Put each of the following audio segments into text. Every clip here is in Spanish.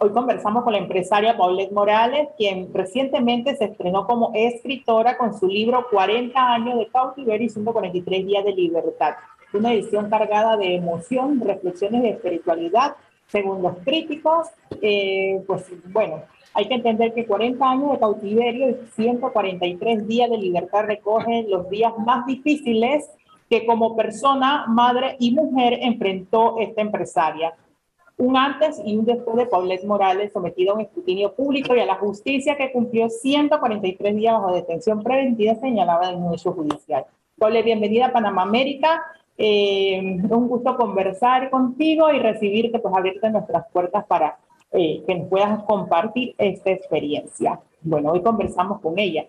Hoy conversamos con la empresaria Paulette Morales, quien recientemente se estrenó como escritora con su libro 40 años de cautiverio y 143 días de libertad. Una edición cargada de emoción, reflexiones de espiritualidad, según los críticos. Eh, pues bueno, hay que entender que 40 años de cautiverio y 143 días de libertad recogen los días más difíciles que como persona, madre y mujer enfrentó esta empresaria un antes y un después de Paulette Morales sometida a un escrutinio público y a la justicia que cumplió 143 días bajo detención preventiva señalada en un judicial. Paulette, bienvenida a Panamá América. Eh, un gusto conversar contigo y recibirte, pues abrirte nuestras puertas para eh, que nos puedas compartir esta experiencia. Bueno, hoy conversamos con ella.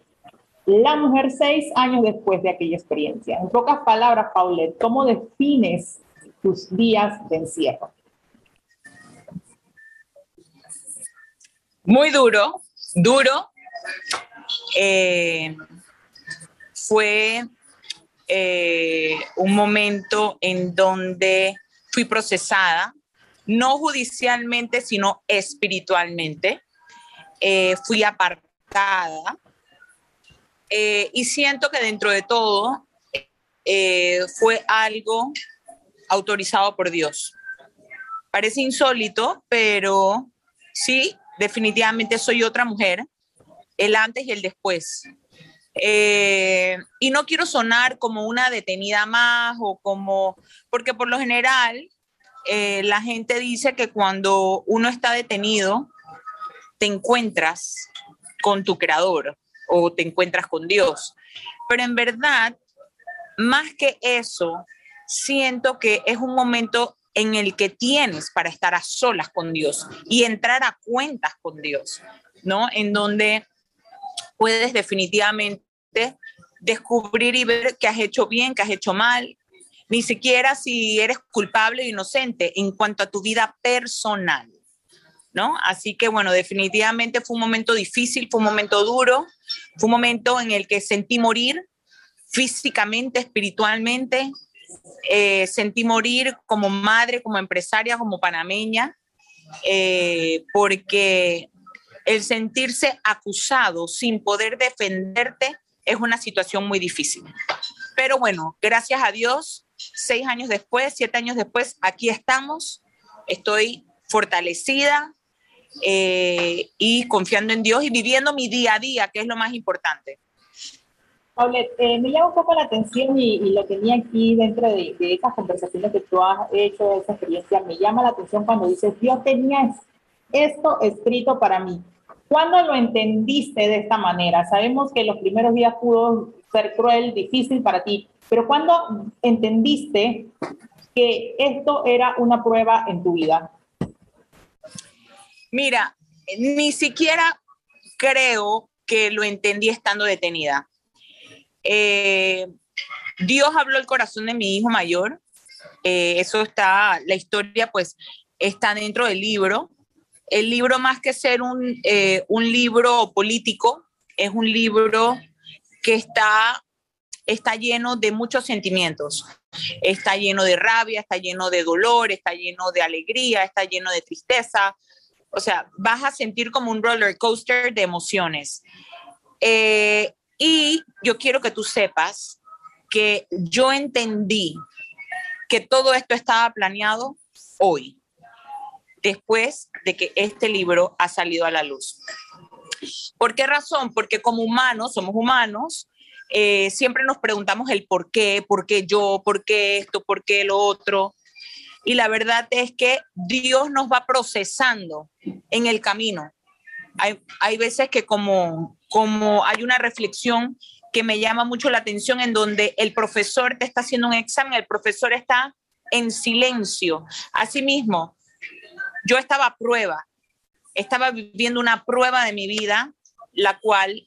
La mujer seis años después de aquella experiencia. En pocas palabras, Paulette, ¿cómo defines tus días de encierro? Muy duro, duro. Eh, fue eh, un momento en donde fui procesada, no judicialmente, sino espiritualmente. Eh, fui apartada y siento que dentro de todo fue algo autorizado por Dios. Parece insólito, pero sí, definitivamente soy otra mujer, el antes y el después. Eh, y no quiero sonar como una detenida más o como, porque por lo general eh, la gente dice que cuando uno está detenido, te encuentras con tu creador o te encuentras con Dios. Pero en verdad, más que eso, siento que es un momento en el que tienes para estar a solas con Dios y entrar a cuentas con Dios, ¿no? En donde puedes definitivamente descubrir y ver que has hecho bien, que has hecho mal, ni siquiera si eres culpable o inocente en cuanto a tu vida personal, ¿no? Así que bueno, definitivamente fue un momento difícil, fue un momento duro, fue un momento en el que sentí morir físicamente, espiritualmente, eh, sentí morir como madre, como empresaria, como panameña, eh, porque el sentirse acusado sin poder defenderte es una situación muy difícil. Pero bueno, gracias a Dios, seis años después, siete años después, aquí estamos. Estoy fortalecida eh, y confiando en Dios y viviendo mi día a día, que es lo más importante. Paulette, eh, me llama un poco la atención y, lo tenía aquí dentro de, esas conversaciones que tú has hecho, esa experiencia, me llama la atención cuando dices, Dios tenía esto escrito para mí. ¿Cuándo lo entendiste de esta manera? Sabemos que los primeros días pudo ser cruel, difícil para ti, pero ¿cuándo entendiste que esto era una prueba en tu vida? Mira, ni siquiera creo que lo entendí estando detenida. Eh, Dios habló el corazón de mi hijo mayor. Eh, eso está, la historia pues está dentro del libro. El libro más que ser un, eh, un libro político, es un libro que está, está lleno de muchos sentimientos. Está lleno de rabia, está lleno de dolor, está lleno de alegría, está lleno de tristeza. O sea, vas a sentir como un roller coaster de emociones. Y yo quiero que tú sepas que yo entendí que todo esto estaba planeado hoy, después de que este libro ha salido a la luz. ¿Por qué razón? Porque como humanos, somos humanos, eh, siempre nos preguntamos el por qué, por qué yo, por qué esto, por qué lo otro. Y la verdad es que Dios nos va procesando en el camino. Hay, hay veces que como como hay una reflexión que me llama mucho la atención en donde el profesor te está haciendo un examen, el profesor está en silencio. Asimismo, yo estaba a prueba, estaba viviendo una prueba de mi vida, la cual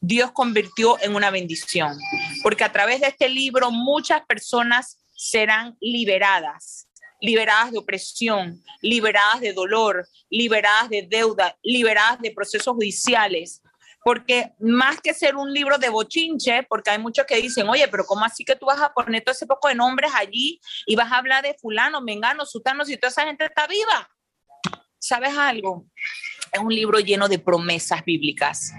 Dios convirtió en una bendición, porque a través de este libro muchas personas serán liberadas liberadas de opresión, liberadas de dolor, liberadas de deuda, liberadas de procesos judiciales. Porque más que ser un libro de bochinche, porque hay muchos que dicen, oye, pero ¿cómo así que tú vas a poner todo ese poco de nombres allí y vas a hablar de fulano, mengano, sutano, si toda esa gente está viva? ¿sabes algo? Es un libro lleno de promesas bíblicas.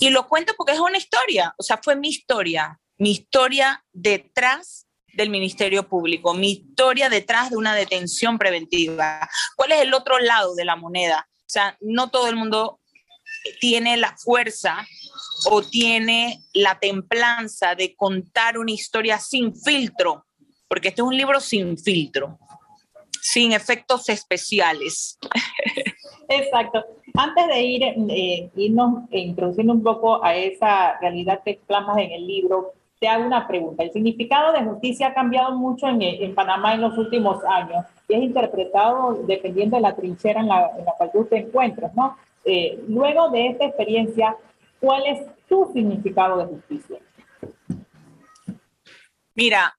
Y lo cuento porque es una historia, o sea, fue mi historia, mi historia detrás del Ministerio Público, mi historia detrás de una detención preventiva. ¿Cuál es el otro lado de la moneda? O sea, no todo el mundo tiene la fuerza o tiene la templanza de contar una historia sin filtro, porque este es un libro sin filtro, sin efectos especiales. Exacto. Antes de ir, eh, irnos introduciendo un poco a esa realidad que plasmas en el libro, te hago una pregunta. El significado de justicia ha cambiado mucho en, Panamá en los últimos años y es interpretado dependiendo de la trinchera en la, en cual tú te encuentres, ¿no? Eh, luego de esta experiencia, ¿cuál es tu significado de justicia? Mira,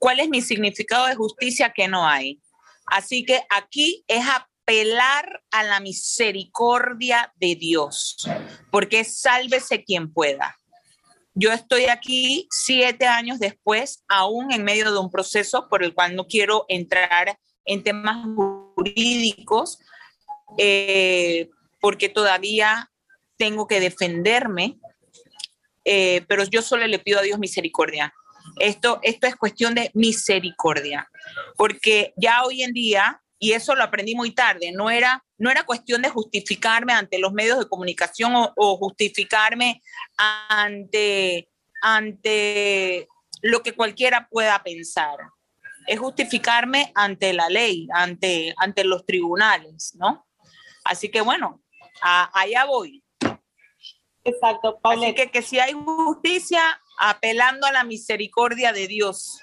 ¿cuál es mi significado de justicia que no hay? Así que aquí es apelar a la misericordia de Dios, porque sálvese quien pueda. Yo estoy aquí siete años después, aún en medio de un proceso por el cual no quiero entrar en temas jurídicos, eh, porque todavía tengo que defenderme, eh, pero yo solo le pido a Dios misericordia. Esto, esto es cuestión de misericordia, porque ya hoy en día, y eso lo aprendí muy tarde, no era, no era cuestión de justificarme ante los medios de comunicación o, justificarme ante, ante lo que cualquiera pueda pensar. Es justificarme ante la ley, ante, ante los tribunales, ¿no? Así que bueno, allá voy. Exacto, Paulette. Así que, que si hay justicia, apelando a la misericordia de Dios.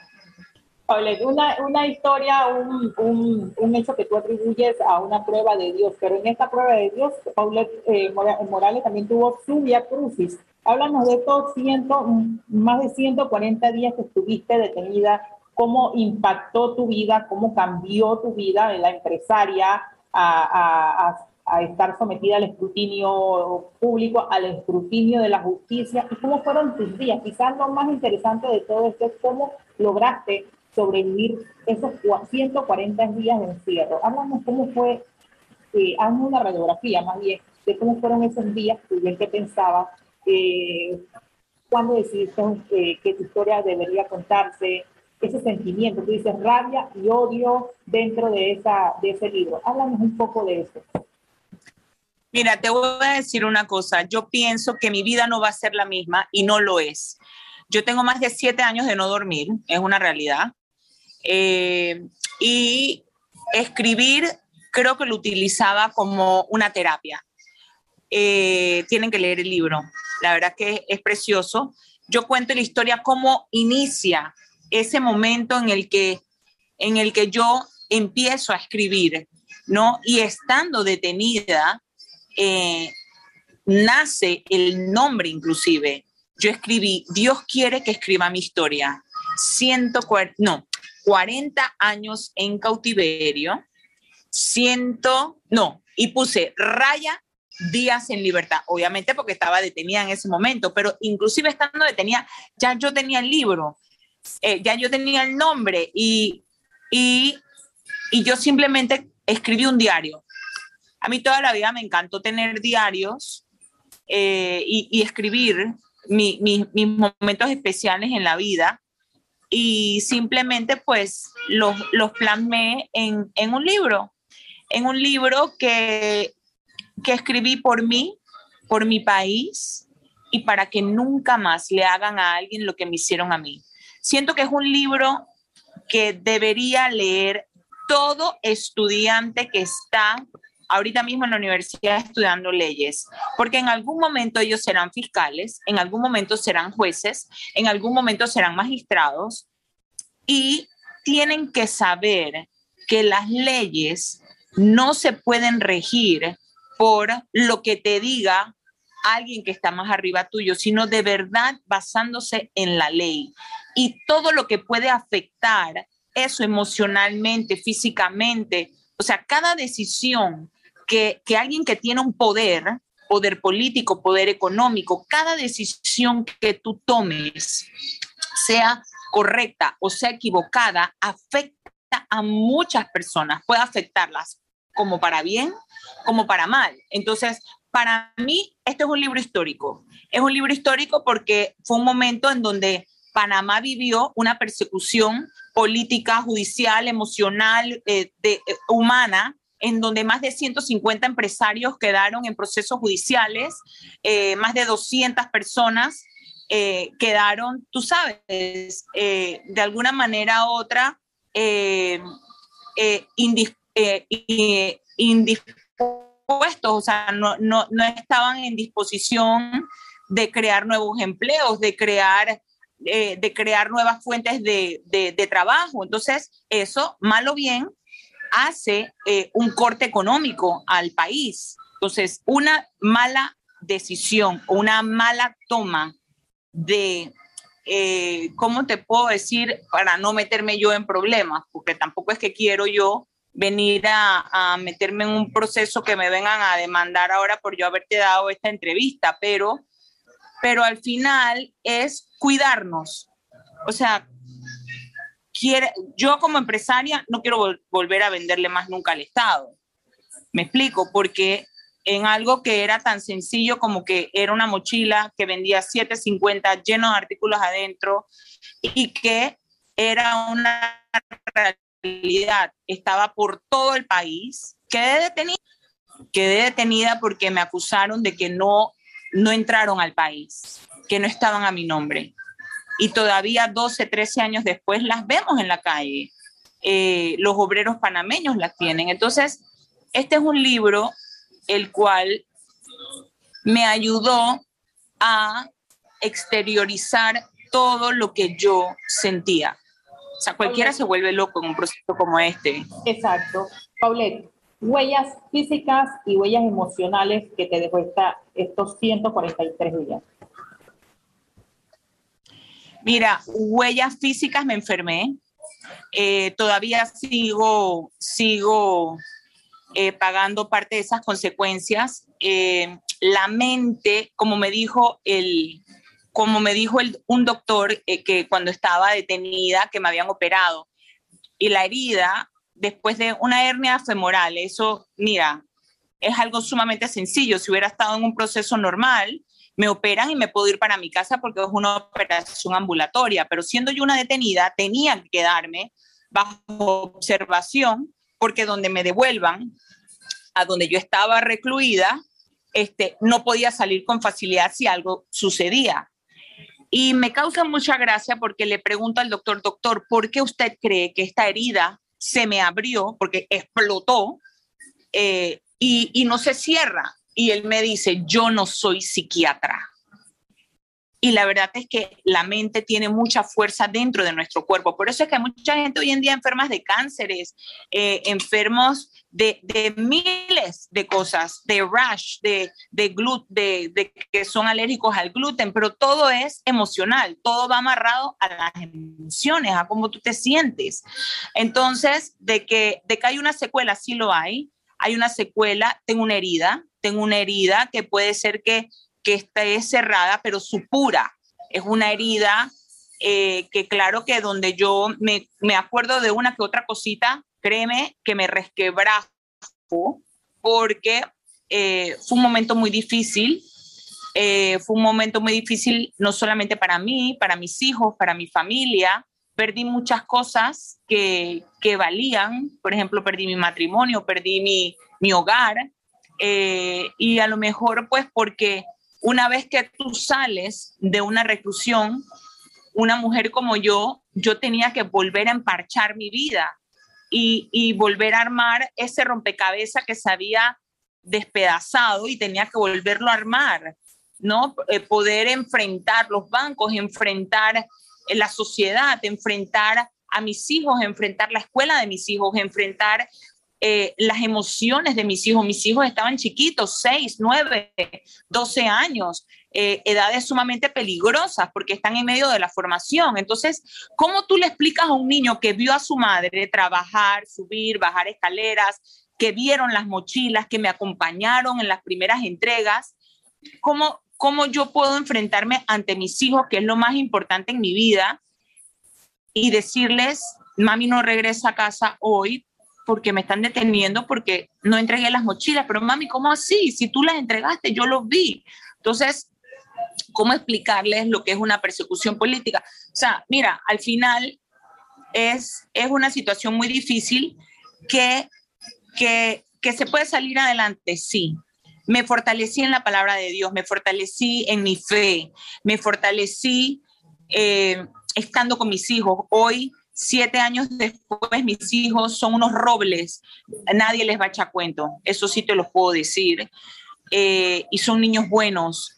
Paulette, una, una historia, un, un, un, hecho que tú atribuyes a una prueba de Dios, pero en esta prueba de Dios, Paulette eh, Morales también tuvo su via crucis. Háblanos de estos ciento, más de 140 días que estuviste detenida, cómo impactó tu vida, cómo cambió tu vida en la empresaria a, a, a estar sometida al escrutinio público, al escrutinio de la justicia. ¿Y cómo fueron tus días? Quizás lo más interesante de todo esto es cómo lograste sobrevivir esos 140 días de encierro. Háblanos cómo fue, eh, hazme una radiografía más bien de cómo fueron esos días, en qué pensabas, eh, cuándo decidiste eh, que tu historia debería contarse, ese sentimiento, tú dices rabia y odio dentro de, esa, de ese libro. Háblanos un poco de eso. Mira, te voy a decir una cosa. Yo pienso que mi vida no va a ser la misma y no lo es. Yo tengo más de siete años de no dormir, es una realidad. Eh, y escribir creo que lo utilizaba como una terapia. Eh, tienen que leer el libro. La verdad que es precioso. Yo cuento la historia cómo inicia ese momento en el que, en el que yo empiezo a escribir, ¿no? Y estando detenida, eh, nace el nombre inclusive. Yo escribí, Dios quiere que escriba mi historia. 140, no, 40 años en cautiverio, ciento, no, y puse raya días en libertad, obviamente porque estaba detenida en ese momento, pero inclusive estando detenida, ya yo tenía el libro, eh, ya yo tenía el nombre y, y, y yo simplemente escribí un diario. A mí toda la vida me encantó tener diarios eh, y, escribir mis momentos especiales en la vida y simplemente pues los, los plasmé en, en, un libro, en un libro que, que escribí por mí, por mi país y para que nunca más le hagan a alguien lo que me hicieron a mí. Siento que es un libro que debería leer todo estudiante que está ahorita mismo en la universidad estudiando leyes, porque en algún momento ellos serán fiscales, en algún momento serán jueces, en algún momento serán magistrados y tienen que saber que las leyes no se pueden regir por lo que te diga alguien que está más arriba tuyo, sino de verdad basándose en la ley. Y todo lo que puede afectar eso emocionalmente, físicamente, o sea, cada decisión que, alguien que tiene un poder, poder político, poder económico, cada decisión que tú tomes, sea correcta o sea equivocada, afecta a muchas personas, puede afectarlas como para bien, como para mal. Entonces, para mí, este es un libro histórico. Es un libro histórico porque fue un momento en donde Panamá vivió una persecución política, judicial, emocional, eh, de, eh, humana, en donde más de 150 empresarios quedaron en procesos judiciales, eh, más de 200 personas quedaron, tú sabes, de alguna manera u otra, indispuestos, o sea, no, no, no estaban en disposición de crear nuevos empleos, de crear eh, de crear nuevas fuentes de, de, trabajo. Entonces, eso, mal o bien, hace eh, un corte económico al país. Entonces, una mala decisión o una mala toma de, eh, ¿cómo te puedo decir? Para no meterme yo en problemas, porque tampoco es que quiero yo venir a, meterme en un proceso que me vengan a demandar ahora por yo haberte dado esta entrevista, pero pero al final es cuidarnos. O sea, quiere, yo como empresaria no quiero volver a venderle más nunca al Estado. Me explico, porque en algo que era tan sencillo como que era una mochila que vendía 7.50 lleno de artículos adentro y que era una realidad, estaba por todo el país, quedé detenida, quedé detenida porque me acusaron de que no no entraron al país, que no estaban a mi nombre. Y todavía 12, 13 años después las vemos en la calle. Eh, los obreros panameños las tienen. Entonces, este es un libro el cual me ayudó a exteriorizar todo lo que yo sentía. O sea, cualquiera se vuelve loco en un proceso como este. Exacto. Paulette, huellas físicas y huellas emocionales que te dejó esta, estos 143 días? Mira, huellas físicas me enfermé. Eh, todavía sigo, sigo eh, pagando parte de esas consecuencias. Eh, la mente, como me dijo el, como me dijo el, un doctor que cuando estaba detenida, que me habían operado, y la herida después de una hernia femoral. Eso, mira, es algo sumamente sencillo. Si hubiera estado en un proceso normal, me operan y me puedo ir para mi casa porque es una operación ambulatoria, pero siendo yo una detenida, tenía que quedarme bajo observación porque donde me devuelvan, a donde yo estaba recluida, este, no podía salir con facilidad si algo sucedía. Y me causa mucha gracia porque le pregunto al doctor, doctor, ¿por qué usted cree que esta herida se me abrió porque explotó eh, y, y no se cierra. Y él me dice, yo no soy psiquiatra. Y la verdad es que la mente tiene mucha fuerza dentro de nuestro cuerpo. Por eso es que hay mucha gente hoy en día enfermas de cánceres, eh, enfermos de, miles de cosas, de rash, de, de, de, de, que son alérgicos al gluten, pero todo es emocional, todo va amarrado a las emociones, a cómo tú te sientes. Entonces, de que, de que hay una secuela, sí lo hay, hay una secuela, tengo una herida, tengo una herida que puede ser que, que esté cerrada, pero supura, es una herida eh, que claro que donde yo me, me acuerdo de una que otra cosita, créeme que me resquebrajo porque eh, fue un momento muy difícil. Eh, fue un momento muy difícil no solamente para mí, para mis hijos, para mi familia. Perdí muchas cosas que, que valían. Por ejemplo, perdí mi matrimonio, perdí mi, mi hogar. Eh, y a lo mejor pues porque una vez que tú sales de una reclusión, una mujer como yo, yo tenía que volver a emparchar mi vida y, volver a armar ese rompecabezas que se había despedazado y tenía que volverlo a armar, ¿no? Eh, poder enfrentar los bancos, enfrentar eh, la sociedad, enfrentar a mis hijos, enfrentar la escuela de mis hijos, enfrentar eh, las emociones de mis hijos. Mis hijos estaban chiquitos, 6, 9, 12 años. Eh, edades sumamente peligrosas porque están en medio de la formación. Entonces, ¿cómo tú le explicas a un niño que vio a su madre trabajar, subir, bajar escaleras, que vieron las mochilas, que me acompañaron en las primeras entregas? ¿Cómo, cómo yo puedo enfrentarme ante mis hijos, que es lo más importante en mi vida, y decirles, mami no regresa a casa hoy porque me están deteniendo porque no entregué las mochilas, pero mami, ¿cómo así? Si tú las entregaste, yo lo vi. Entonces, ¿cómo explicarles lo que es una persecución política? O sea, mira, al final es, es una situación muy difícil que, que, que se puede salir adelante, sí. Me fortalecí en la palabra de Dios, me fortalecí en mi fe, me fortalecí eh, estando con mis hijos. Hoy Siete años después, mis hijos son unos robles, nadie les va a echar cuento, eso sí te lo puedo decir. Eh, y son niños buenos.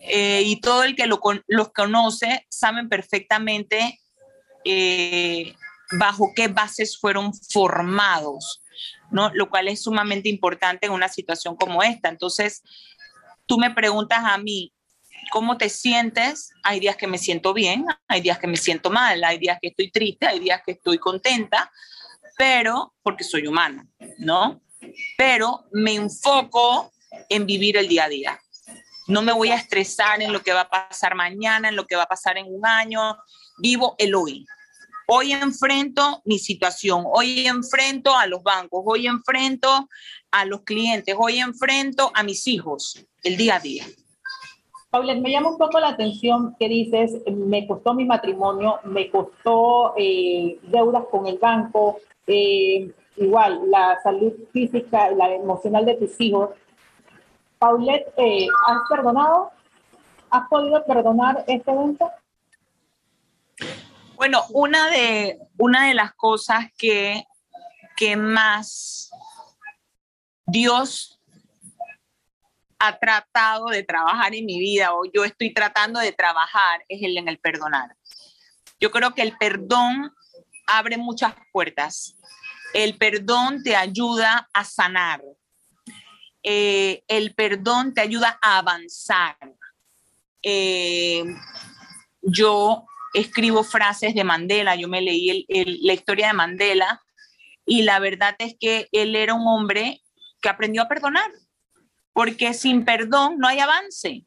Eh, y todo el que lo, los conoce saben perfectamente eh, bajo qué bases fueron formados, ¿no? Lo cual es sumamente importante en una situación como esta. Entonces, tú me preguntas a mí, ¿Cómo te sientes? Hay días que me siento bien, hay días que me siento mal, hay días que estoy triste, hay días que estoy contenta, pero porque soy humana, ¿no? Pero me enfoco en vivir el día a día. No me voy a estresar en lo que va a pasar mañana, en lo que va a pasar en un año. Vivo el hoy. Hoy enfrento mi situación, hoy enfrento a los bancos, hoy enfrento a los clientes, hoy enfrento a mis hijos, el día a día. Paulette, me llama un poco la atención que dices, me costó mi matrimonio, me costó eh, deudas con el banco, eh, igual la salud física, la emocional de tus hijos. Paulette, eh, ¿has perdonado? ¿Has podido perdonar este evento? Bueno, una de, una de las cosas que, que más Dios ha tratado de trabajar en mi vida o yo estoy tratando de trabajar es el en el perdonar. Yo creo que el perdón abre muchas puertas. El perdón te ayuda a sanar. Eh, el perdón te ayuda a avanzar. Eh, yo escribo frases de Mandela, yo me leí la historia de Mandela y la verdad es que él era un hombre que aprendió a perdonar porque sin perdón no hay avance.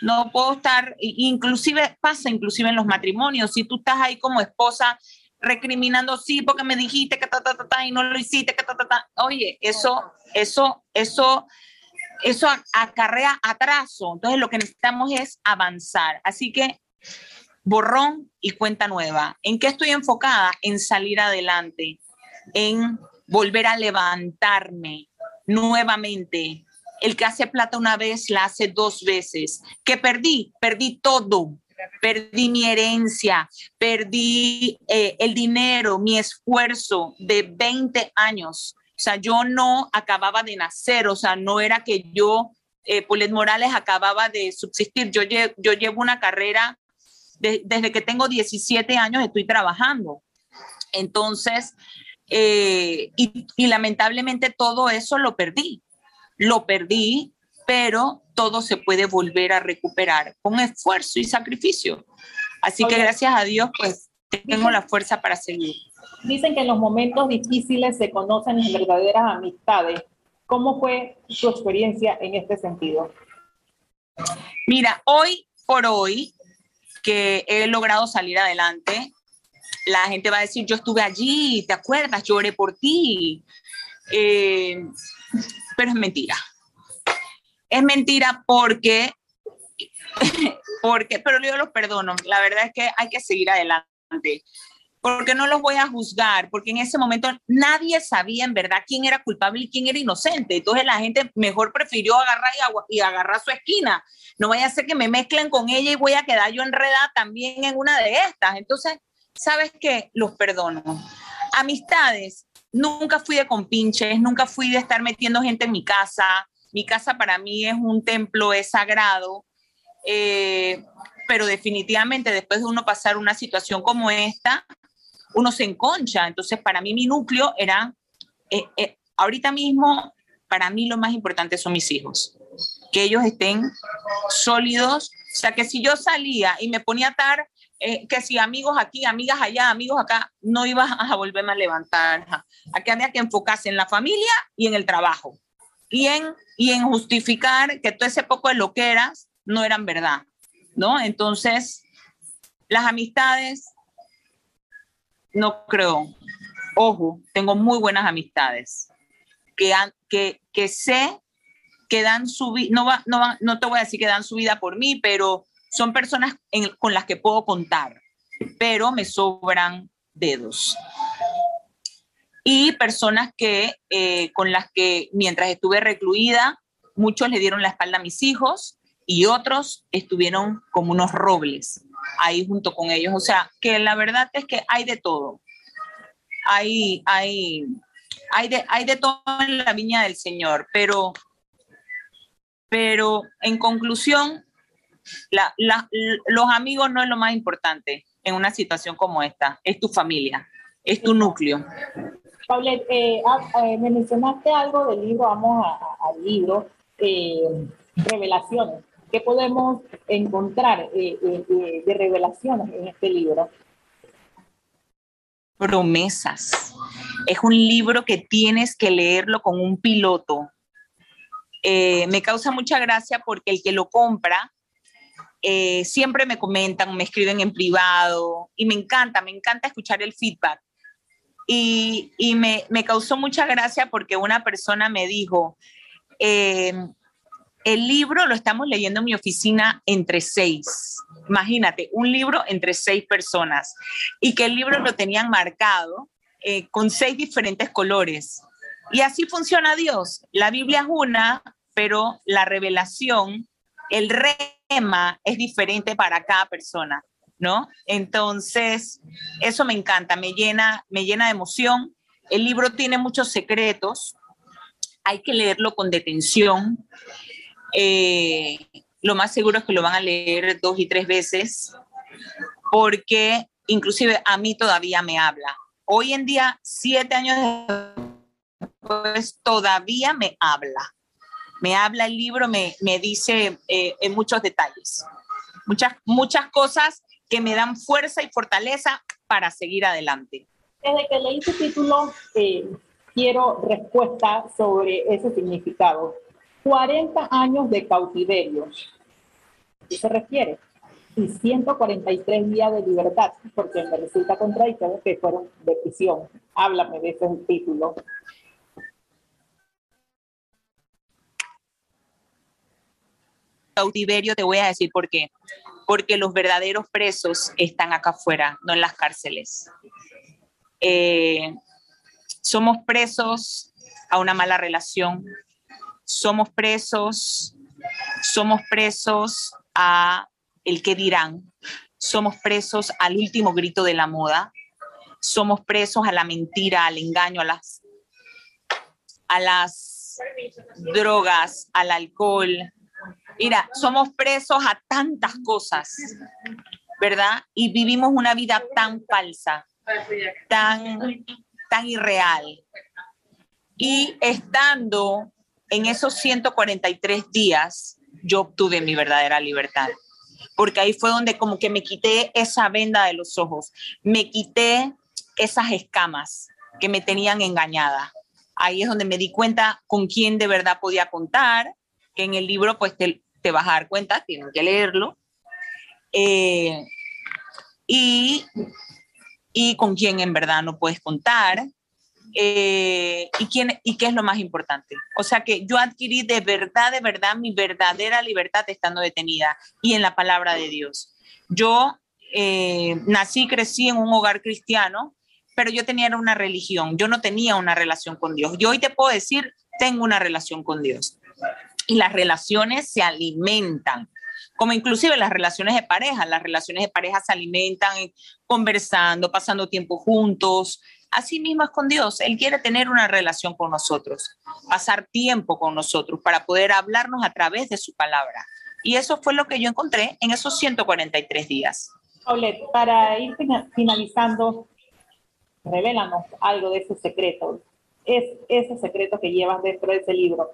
No puedo estar, inclusive pasa inclusive en los matrimonios, si tú estás ahí como esposa recriminando, sí, porque me dijiste que ta, ta, ta, ta y no lo hiciste, que ta, ta, ta. Oye, eso, eso, eso, eso acarrea atraso. Entonces lo que necesitamos es avanzar. Así que borrón y cuenta nueva. ¿En qué estoy enfocada? En salir adelante, en volver a levantarme nuevamente, el que hace plata una vez la hace dos veces. ¿Qué perdí? Perdí todo. Perdí mi herencia, perdí eh, el dinero, mi esfuerzo de 20 años. O sea, yo no acababa de nacer, o sea, no era que yo, eh, Morales, acababa de subsistir. Yo, yo llevo una carrera desde que tengo 17 años, estoy trabajando. Entonces, eh, y lamentablemente todo eso lo perdí lo perdí, pero todo se puede volver a recuperar con esfuerzo y sacrificio. Así que gracias a Dios, pues tengo la fuerza para seguir. Dicen que en los momentos difíciles se conocen las verdaderas amistades. ¿Cómo fue su experiencia en este sentido? Mira, hoy por hoy que he logrado salir adelante, la gente va a decir, yo estuve allí, ¿te acuerdas? Lloré por ti. Eh, pero es mentira. Es mentira porque, porque, pero yo los perdono. La verdad es que hay que seguir adelante. Porque no los voy a juzgar, porque en ese momento nadie sabía en verdad quién era culpable y quién era inocente. Entonces la gente mejor prefirió agarrar y, y agarrar su esquina. No vaya a ser que me mezclen con ella y voy a quedar yo enredada también en una de estas. Entonces, ¿sabes qué? Los perdono. Amistades, nunca fui de compinches, nunca fui de estar metiendo gente en mi casa. Mi casa para mí es un templo, es sagrado. Eh, pero definitivamente después de uno pasar una situación como esta, uno se enconcha. Entonces, para mí mi núcleo era, eh, eh, ahorita mismo, para mí lo más importante son mis hijos, que ellos estén sólidos. O sea, que si yo salía y me ponía a estar eh, que si amigos aquí, amigas allá, amigos acá, no ibas a volverme a levantar. Aquí había que enfocarse en la familia y en el trabajo. Y en, y en justificar que todo ese poco de lo que eras no eran verdad, ¿no? Entonces, las amistades, no creo. Ojo, tengo muy buenas amistades que, que, que sé que dan su vida, no, va, no, no te voy a decir que dan su vida por mí, pero son personas con las que puedo contar, pero me sobran dedos. Y personas que, eh, con las que mientras estuve recluida, muchos le dieron la espalda a mis hijos y otros estuvieron como unos robles ahí junto con ellos. O sea, que la verdad es que hay de todo. Hay, hay, hay, de, hay de todo en la viña del Señor, pero, pero en conclusión, los amigos no es lo más importante en una situación como esta, es tu familia, es tu núcleo. Paulette, eh, ah, eh, me mencionaste algo del libro, vamos al libro, eh, Revelaciones. ¿Qué podemos encontrar de revelaciones en este libro? Promesas. Es un libro que tienes que leerlo con un piloto. me causa mucha gracia porque el que lo compra eh, siempre me comentan, me escriben en privado y me encanta, me encanta escuchar el feedback. Y, me, causó mucha gracia porque una persona me dijo, eh, el libro lo estamos leyendo en mi oficina entre seis. Imagínate, un libro entre seis personas y que el libro lo tenían marcado eh, con seis diferentes colores. Y así funciona Dios. La Biblia es una, pero la revelación, el rey es diferente para cada persona, ¿no? Entonces, eso me encanta, me llena, me llena de emoción. El libro tiene muchos secretos, hay que leerlo con detención. Eh, lo más seguro es que lo van a leer dos y tres veces, porque inclusive a mí todavía me habla. Hoy en día, siete años después, todavía me habla me habla el libro, me, me dice eh, en muchos detalles, muchas, muchas cosas que me dan fuerza y fortaleza para seguir adelante. Desde que leí su título, eh, quiero respuesta sobre ese significado. 40 años de cautiverio. ¿A qué se refiere? Y 143 días de libertad, porque me resulta contradictorio que fueron de prisión. Háblame de ese título. Cautiverio, te voy a decir por qué. Porque los verdaderos presos están acá afuera, no en las cárceles. Eh, somos presos a una mala relación, somos presos, somos presos a el que dirán, somos presos al último grito de la moda, somos presos a la mentira, al engaño, a las, a las drogas, al alcohol, Mira, somos presos a tantas cosas, ¿verdad? Y vivimos una vida tan falsa, tan, tan irreal. Y estando en esos 143 días, yo obtuve mi verdadera libertad. Porque ahí fue donde como que me quité esa venda de los ojos, me quité esas escamas que me tenían engañada. Ahí es donde me di cuenta con quién de verdad podía contar, que en el libro pues te, te vas a dar cuenta, tienen que leerlo. Eh, y, y con quién en verdad no puedes contar. Eh, y, quién, y qué es lo más importante. O sea que yo adquirí de verdad, de verdad, mi verdadera libertad estando detenida y en la palabra de Dios. Yo eh, nací, crecí en un hogar cristiano, pero yo tenía una religión, yo no tenía una relación con Dios. Yo hoy te puedo decir, tengo una relación con Dios y las relaciones se alimentan, como inclusive las relaciones de pareja. Las relaciones de pareja se alimentan conversando, pasando tiempo juntos. Así mismo es con Dios. Él quiere tener una relación con nosotros, pasar tiempo con nosotros para poder hablarnos a través de su palabra. Y eso fue lo que yo encontré en esos 143 días. Paulette, para ir finalizando, revélanos algo de ese secreto. Es ese secreto que llevas dentro de ese libro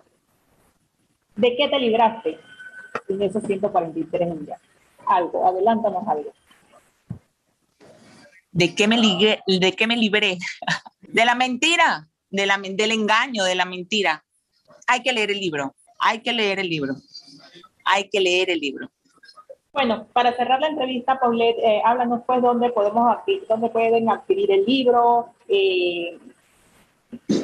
¿De qué te libraste en esos 143 días? Algo, adelántanos algo. ¿De qué me, libré? ¿De qué me libré? De la mentira, de la, del engaño, de la mentira. Hay que leer el libro, hay que leer el libro, hay que leer el libro. Bueno, para cerrar la entrevista, Paulette, eh, háblanos pues dónde podemos dónde pueden adquirir el libro, eh,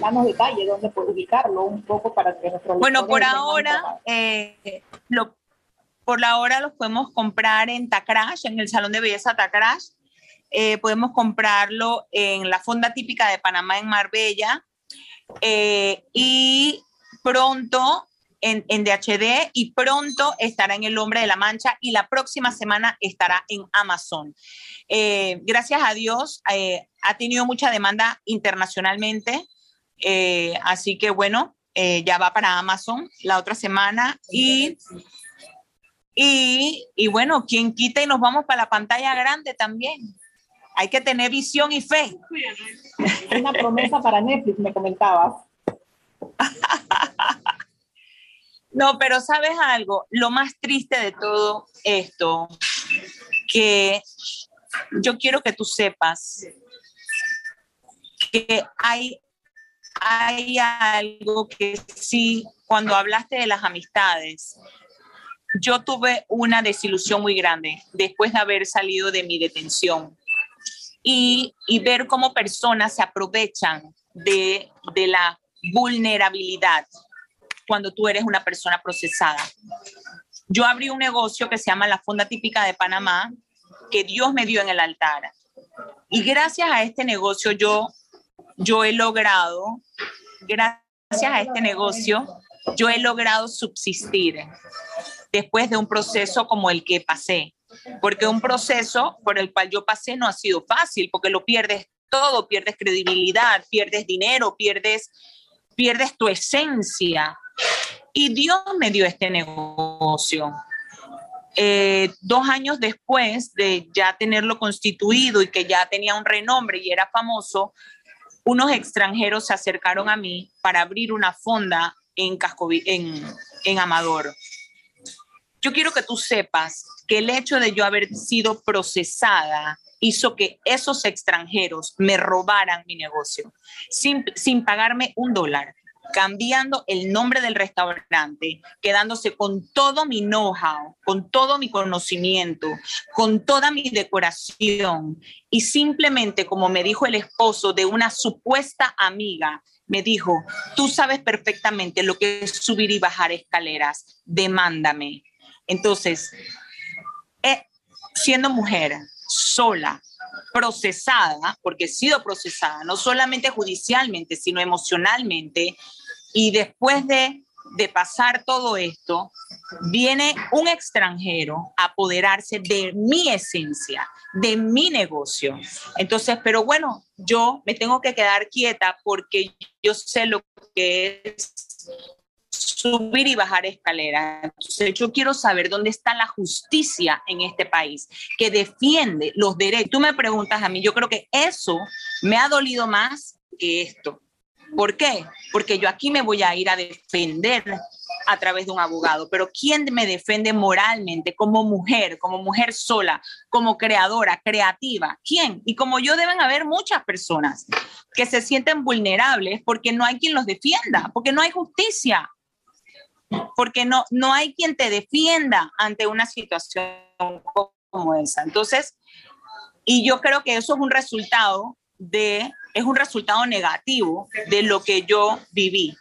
danos detalles, dónde puedo ubicarlo un poco para que nuestros Bueno, por ahora, eh, lo, por la hora los podemos comprar en Tacrash, en el Salón de Belleza Tacrash. Eh, podemos comprarlo en la Fonda Típica de Panamá en Marbella. Eh, y pronto en, en, DHD y pronto estará en El Hombre de la Mancha y la próxima semana estará en Amazon. Eh, gracias a Dios, eh, ha tenido mucha demanda internacionalmente, eh, así que bueno, eh, ya va para Amazon la otra semana y, y, y bueno, quien quita y nos vamos para la pantalla grande también. Hay que tener visión y fe. Una promesa para Netflix, me comentabas. No, pero sabes algo, lo más triste de todo esto, que yo quiero que tú sepas que hay, hay algo que sí, cuando hablaste de las amistades, yo tuve una desilusión muy grande después de haber salido de mi detención y, ver cómo personas se aprovechan de, de la vulnerabilidad cuando tú eres una persona procesada. Yo abrí un negocio que se llama la Fonda Típica de Panamá, que Dios me dio en el altar. Y gracias a este negocio yo, yo he logrado, gracias a este negocio, yo he logrado subsistir después de un proceso como el que pasé. Porque un proceso por el cual yo pasé no ha sido fácil, porque lo pierdes todo, pierdes credibilidad, pierdes dinero, pierdes, pierdes tu esencia. Y Dios me dio este negocio. Eh, dos años después de ya tenerlo constituido y que ya tenía un renombre y era famoso, unos extranjeros se acercaron a mí para abrir una fonda en, Cascovi en, en Amador. Yo quiero que tú sepas que el hecho de yo haber sido procesada hizo que esos extranjeros me robaran mi negocio sin, sin pagarme un dólar cambiando el nombre del restaurante, quedándose con todo mi know-how, con todo mi conocimiento, con toda mi decoración. Y simplemente, como me dijo el esposo de una supuesta amiga, me dijo, tú sabes perfectamente lo que es subir y bajar escaleras, demándame. Entonces, eh, siendo mujer sola, procesada, porque he sido procesada, no solamente judicialmente, sino emocionalmente, y después de, pasar todo esto, viene un extranjero a apoderarse de mi esencia, de mi negocio. Entonces, pero bueno, yo me tengo que quedar quieta porque yo sé lo que es subir y bajar escaleras. Entonces, yo quiero saber dónde está la justicia en este país que defiende los derechos. Tú me preguntas a mí, yo creo que eso me ha dolido más que esto. ¿Por qué? Porque yo aquí me voy a ir a defender a través de un abogado, pero ¿quién me defiende moralmente como mujer, como mujer sola, como creadora, creativa? ¿Quién? Y como yo deben haber muchas personas que se sienten vulnerables porque no hay quien los defienda, porque no hay justicia, porque no, no hay quien te defienda ante una situación como esa. Entonces, y yo creo que eso es un resultado de, es un resultado negativo de lo que yo viví.